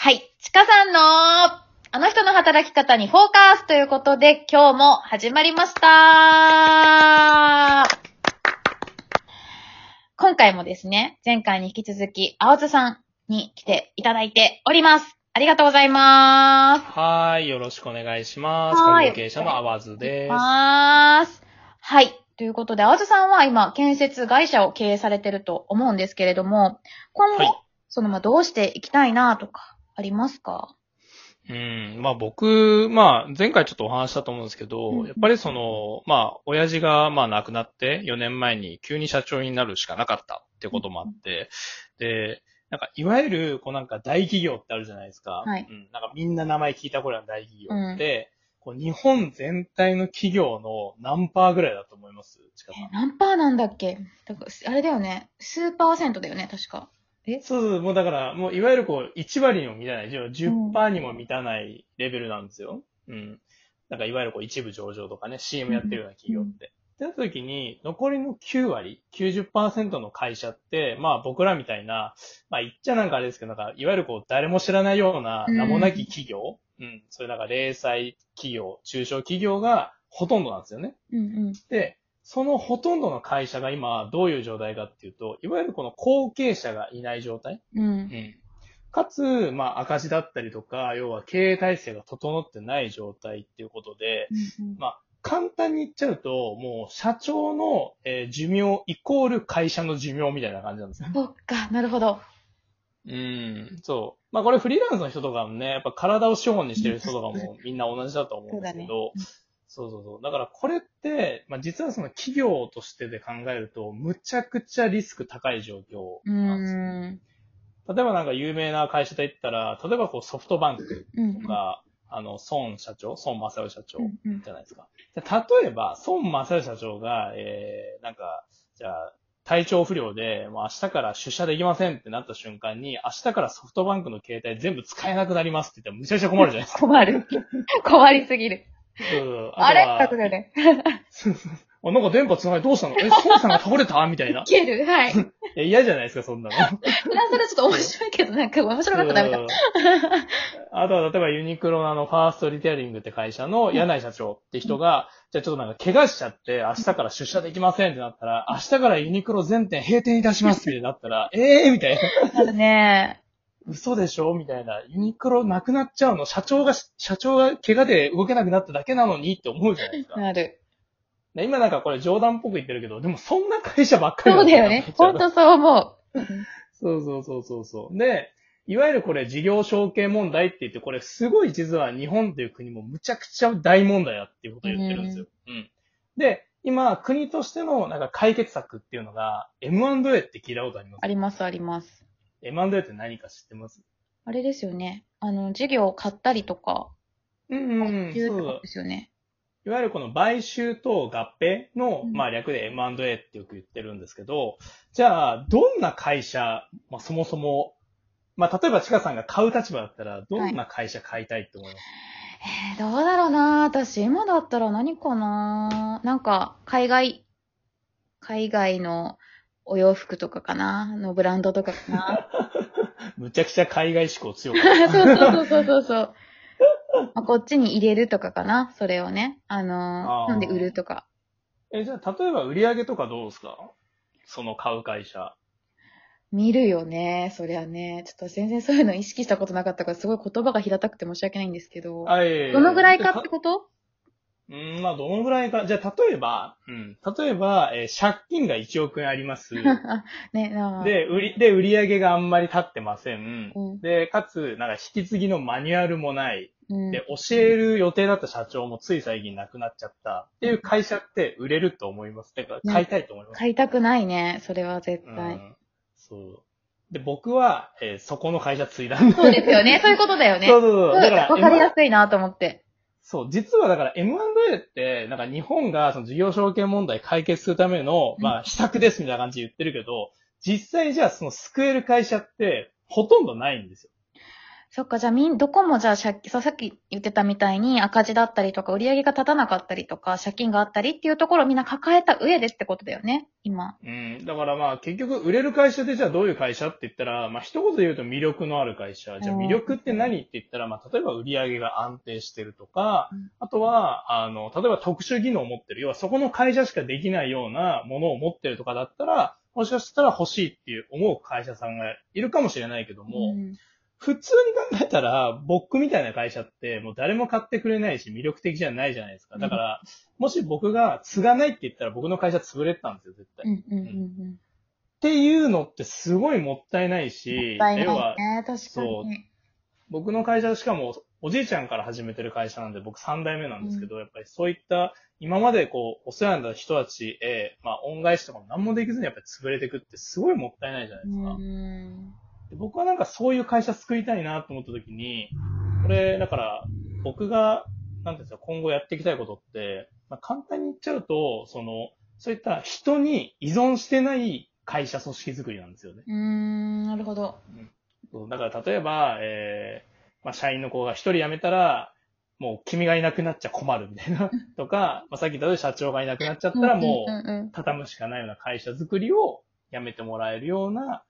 はい。ちかさんの、あの人の働き方にフォーカスということで、今日も始まりました。今回もですね、前回に引き続き、あわずさんに来ていただいております。ありがとうございます。はーい、よろしくお願いします。コミュニケーションのあわずです。はい。ということで、あわずさんは今、建設会社を経営されてると思うんですけれども、今後、はいその、まあ、どうしていきたいなとか、ありますか？うん、まあ僕、まあ前回ちょっとお話ししたと思うんですけど、うん。やっぱりその、まあ親父がまあ亡くなって4年前に急に社長になるしかなかったってこともあって、で、なんかいわゆるこうなんか大企業ってあるじゃないですか。はい。うん、なんかみんな名前聞いたことある大企業って、こう日本全体の企業の何パーぐらいだと思います？何パーなんだっけ？だからあれだよね。数パーセントだよね、確か。え？そうそう、もうだから、もういわゆるこう、1割にも満たない、10%にも満たないレベルなんですよ。うん。なんかいわゆるこう、一部上場とかね、CM やってるような企業って。ってなった時に、残りの9割、90%の会社って、まあ僕らみたいな、まあ言っちゃなんかあれですけど、なんかいわゆるこう、誰も知らないようなうん名もなき企業、うん、そういうなんか零細企業、中小企業がほとんどなんですよね。うんうん。で、そのほとんどの会社が今どういう状態かっていうと、いわゆるこの後継者がいない状態。うん。うん。かつ、まあ赤字だったりとか、要は経営体制が整ってない状態っていうことで、まあ簡単に言っちゃうと、もう社長の、えー寿命イコール会社の寿命みたいな感じなんですよ。そっか、なるほど。うん、そう。まあこれフリーランスの人とかもね、やっぱ体を資本にしてる人とかもみんな同じだと思うんですけど、そうそうそう。だからこれって、まあ実はその企業としてで考えると、むちゃくちゃリスク高い状況うなんですよ。ん。例えばなんか有名な会社で言ったら、例えばこうソフトバンクうん。とか、あの、孫社長、孫正義社長じゃないですか。で例えば、孫正義社長が、えー、なんか、じゃあ、体調不良で、もう明日から出社できませんってなった瞬間に、明日からソフトバンクの携帯全部使えなくなりますって言ったらむちゃくちゃ困るじゃないですか。困る。困りすぎる。そうだよね。そうそうあ、なんか電波つながりどうしたの？え、孫さんが倒れた？みたいな。いける。はい。そ れえ嫌じゃないですか、そんなの。はちょっと面白いけど、なんか面白かったらダメだ。うんあとは、例えばユニクロのあの、ファーストリテイリングって会社の柳井社長って人が、じゃあちょっとなんか怪我しちゃって、明日から出社できませんってなったら、明日からユニクロ全店閉店いたしますってなったら、ええー、みたいな。あるね。嘘でしょ？みたいな。ユニクロなくなっちゃうの社長が、社長が怪我で動けなくなっただけなのにって思うじゃないですか。なる。で今なんかこれ冗談っぽく言ってるけど、でもそんな会社ばっかりそうだよね。ほんとそう思う。そうそうそうそうそう。で、いわゆるこれ事業承継問題って言って、これすごい実は日本っていう国もむちゃくちゃ大問題だっていうことを言ってるんですよ。うん。で、今、国としてのなんか解決策っていうのが M&A って聞いたことあります？あります、あります。?M&A って何か知ってます？あれですよね。あの、事業を買ったりとか、うんうんうん。そうこですよね。いわゆるこの買収と合併の、うんまあ略で M&A ってよく言ってるんですけど、じゃあ、どんな会社、まあそもそも、まあ例えばちかさんが買う立場だったら、どんな会社買いたいって思います、えー、どうだろうな私、今だったら何かななんか、海外、海外のお洋服とかかなのブランドとかかな むちゃくちゃ海外志向強く そうそうそうそうそう。まあ、こっちに入れるとかかなそれをね。あのー、なんで売るとか。え、じゃあ、例えば売り上げとかどうですか？その買う会社。見るよね。そりゃね。ちょっと全然そういうの意識したことなかったから、すごい言葉が平たくて申し訳ないんですけど。あいえいえどのぐらいかってこと？うん、まあ、どのぐらいか。じゃあ、例えば、うん。例えば、えー借金が1億円あります。あね。で、売り、で、売り上げがあんまり立ってません。うんで、かつ、なんか引き継ぎのマニュアルもない。うん、で、教える予定だった社長もつい最近亡くなっちゃった。っていう会社って売れると思います。だから、買いたいと思います。買いたくないね。それは絶対。うん。そう。で、僕は、えーそこの会社継いだんで。そうですよね。そういうことだよね。そうそうそう。だから、わかりやすいなと思って。そう、実はだから M&A って、なんか日本がその事業承継問題解決するための、うんまあ、施策ですみたいな感じで言ってるけど、実際じゃあその救える会社ってほとんどないんですよ。そっか、じゃあみん、どこもじゃあ借金、そうさっき言ってたみたいに赤字だったりとか、売り上げが立たなかったりとか、借金があったりっていうところをみんな抱えた上でってことだよね、今。うん。だからまあ結局売れる会社ってじゃあどういう会社って言ったら、まあ一言で言うと魅力のある会社。じゃあうん魅力って何って言ったら、まあ例えば売り上げが安定してるとかうん、あとは、あの、例えば特殊技能を持ってる。要はそこの会社しかできないようなものを持ってるとかだったら、もしかしたら欲しいっていう思う会社さんがいるかもしれないけども、うん普通に考えたら、僕みたいな会社って、もう誰も買ってくれないし、魅力的じゃないじゃないですか。だから、もし僕が継がないって言ったら、僕の会社潰れてたんですよ、絶対。うんうんうんっていうのってすごいもったいないし、い要はないね、確かそうに。僕の会社しかもおじいちゃんから始めてる会社なんで僕3代目なんですけど、やっぱりそういった今までこうお世話になった人たちへ、まあ恩返しとかも何もできずにやっぱり潰れていくってすごいもったいないじゃないですか。うんで僕はなんかそういう会社作りたいなと思った時に、これ、だから、僕が、なんていうんですか、今後やっていきたいことって、まあ、簡単に言っちゃうと、その、そういった人に依存してない会社組織作りなんですよね。うーん、なるほど。そうだから例えば、えー、まあ、社員の子が一人辞めたら、もう君がいなくなっちゃ困るみたいな、とか、まあ、さっき言ったように社長がいなくなっちゃったらもう、畳むしかないような会社作りをやめてもらえるような、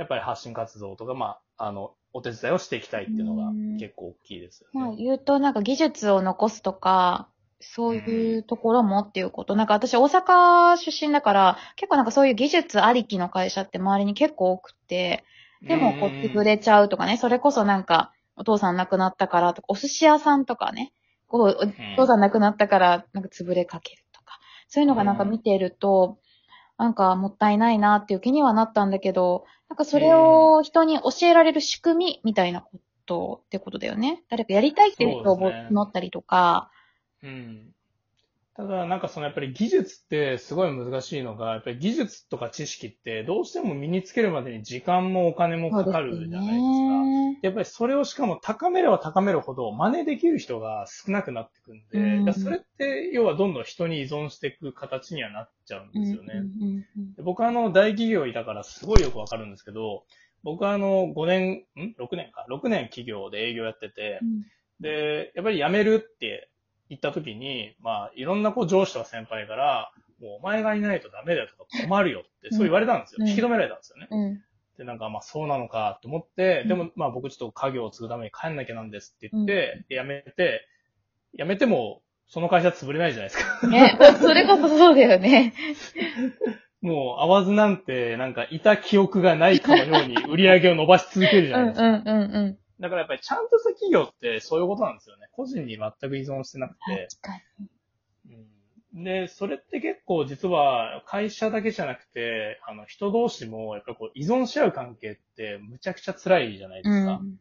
やっぱり発信活動とか、まあ、あの、お手伝いをしていきたいっていうのがうん。結構大きいですよまあね。言うとなんか技術を残すとか、そういうところもっていうこと。なんか私大阪出身だから、結構なんかそういう技術ありきの会社って周りに結構多くて、でもこう潰れちゃうとかね、それこそなんかお父さん亡くなったからとか、お寿司屋さんとかね、こうお父さん亡くなったからなんか潰れかけるとか、そういうのがなんか見てると、なんかもったいないなっていう気にはなったんだけど、なんかそれを人に教えられる仕組みみたいなことってことだよね。誰かやりたいっていう人を募ったりとか、うん。ただ、なんかそのやっぱり技術ってすごい難しいのが、やっぱり技術とか知識ってどうしても身につけるまでに時間もお金もかかるじゃないですか。ね。やっぱりそれをしかも高めれば高めるほど真似できる人が少なくなってくんで、うんそれって要はどんどん人に依存していく形にはなっちゃうんですよね。うんうんうんで僕はあの大企業いたからすごいよくわかるんですけど、僕はあの5年、ん ?6 年か。6年企業で営業やっててう、んで、やっぱり辞めるって言った時に、まあいろんなこう上司とか先輩から、もうお前がいないとダメだよとか困るよってそう言われたんですよ。うん引き止められたんですよね。うんで、なんかまあそうなのかと思って、うんでもまあ僕ちょっと家業を継ぐために帰んなきゃなんですって言って、で辞めて、辞めてもその会社潰れないじゃないですか。ね、それこそそうだよね。もう、合わずなんて、なんか、いた記憶がないかのように売り上げを伸ばし続けるじゃないですか。んうんうん。だからやっぱりちゃんとした企業ってそういうことなんですよね。個人に全く依存してなくて。確かうんで、それって結構実は会社だけじゃなくて、あの、人同士もやっぱりこう依存し合う関係ってむちゃくちゃ辛いじゃないでに。すか。っうん。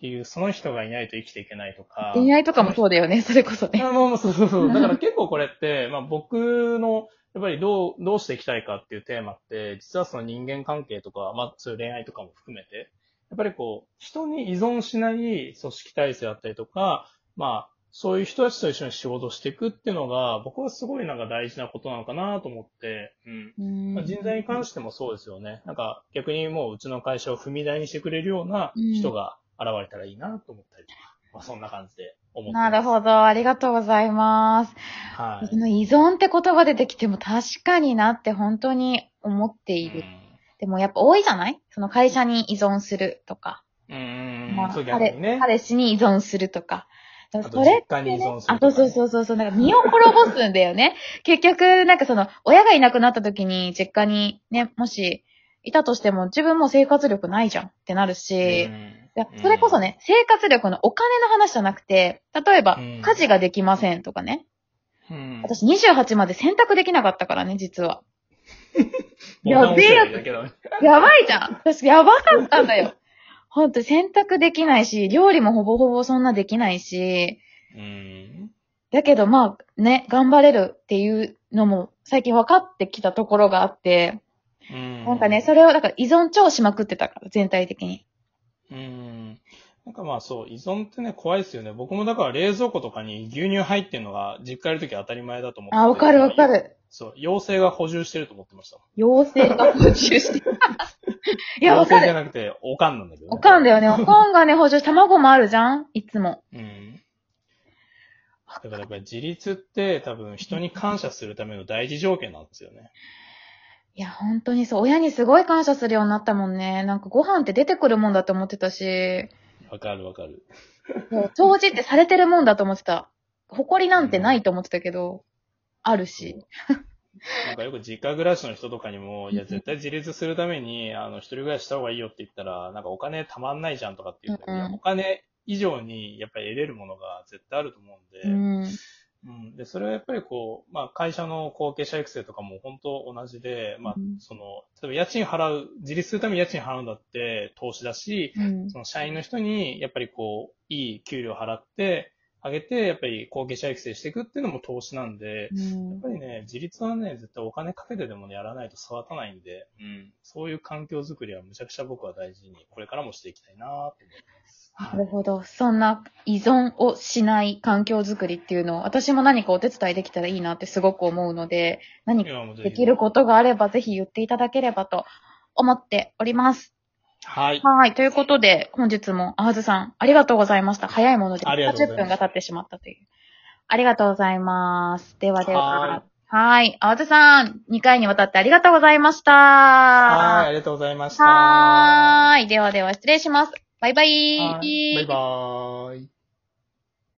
ていう、その人がいないと生きていけないとか。恋愛とかもそうだよね、それこそね。あもうそうそうそう。だから結構これって、まあ僕の、やっぱりどう、どうしていきたいかっていうテーマって、実はその人間関係とか、まあそういう恋愛とかも含めて、やっぱりこう、人に依存しない組織体制だったりとか、まあ、そういう人たちと一緒に仕事していくっていうのが、僕はすごいなんか大事なことなのかなと思って、うん。うんまあ、人材に関してもそうですよね。なんか逆にもううちの会社を踏み台にしてくれるような人が現れたらいいなと思ったりとか、まあそんな感じで思ってます。なるほど、ありがとうございます。はい。その依存って言葉出てきても確かになって本当に思っている。でもやっぱ多いじゃない？その会社に依存するとか。うん。うん。まあ、そう逆にね。彼彼氏に依存するとか。それって実家に依ね存するあ、そうとかねそうそうそう、なんか身を滅ぼすんだよね。結局、なんかその、親がいなくなった時に実家にね、もし、いたとしても自分も生活力ないじゃんってなるし、いやそれこそね、生活力のお金の話じゃなくて、例えばうん、家事ができませんとかね。うん。私28まで洗濯できなかったからね、実は。やべえだけどね。やばいじゃん私やばかったんだよ。ほんと洗濯できないし、料理もほぼほぼそんなできないし、うん。だけどまあね、頑張れるっていうのも最近分かってきたところがあって、うん。なんかね、それをだから依存超しまくってたから、全体的に。うん。なんかまあそう、依存ってね、怖いですよね。僕もだから冷蔵庫とかに牛乳入ってんのが実家いるとき当たり前だと思ってて。あ、わかるわか。る。そう、妖精が補充してると思ってましたもん。妖精が補充して。いや、わかる。同性じゃなくて、おかんなんだけど、ね。おかんだよね。おかんがね、補助し、卵もあるじゃん？いつも。うん。だからやっぱり自立って多分人に感謝するための大事条件なんですよね。いや、本当にそう。親にすごい感謝するようになったもんね。なんかご飯って出てくるもんだと思ってたし、わかるわかる。もう掃除ってされてるもんだと思ってた。誇りなんてないと思ってたけど、あるし。なんかよく実家暮らしの人とかにも、いや、絶対自立するために、あの、一人暮らしした方がいいよって言ったら、なんかお金たまんないじゃんとかって言うけど、うんうんお金以上にやっぱり得れるものが絶対あると思うんで、うん。うん、で、それはやっぱりこう、まあ会社の後継者育成とかも本当同じで、まあうんその、例えば家賃払う、自立するために家賃払うんだって投資だし、うん。その社員の人にやっぱりこう、いい給料払ってあげて、やっぱり後継者育成していくっていうのも投資なんで、うんやっぱりね、自立はね、絶対お金かけてでもね、やらないと育たないんで、うん。そういう環境づくりはむちゃくちゃ僕は大事に、これからもしていきたいなと思います。なるほど。そんな依存をしない環境づくりっていうのを、私も何かお手伝いできたらいいなってすごく思うので、何かできることがあればぜひ言っていただければと思っております。はい。はい。ということで、本日も、あはずさん、ありがとうございました。早いもので、ありがとうござい30ます分が経ってしまったという。ありがとうございます。ではでは。ははい。あわずさん、2回にわたってありがとうございました。はい、ありがとうございました。はーい。ではでは、失礼します。バイバイ。バイバイ。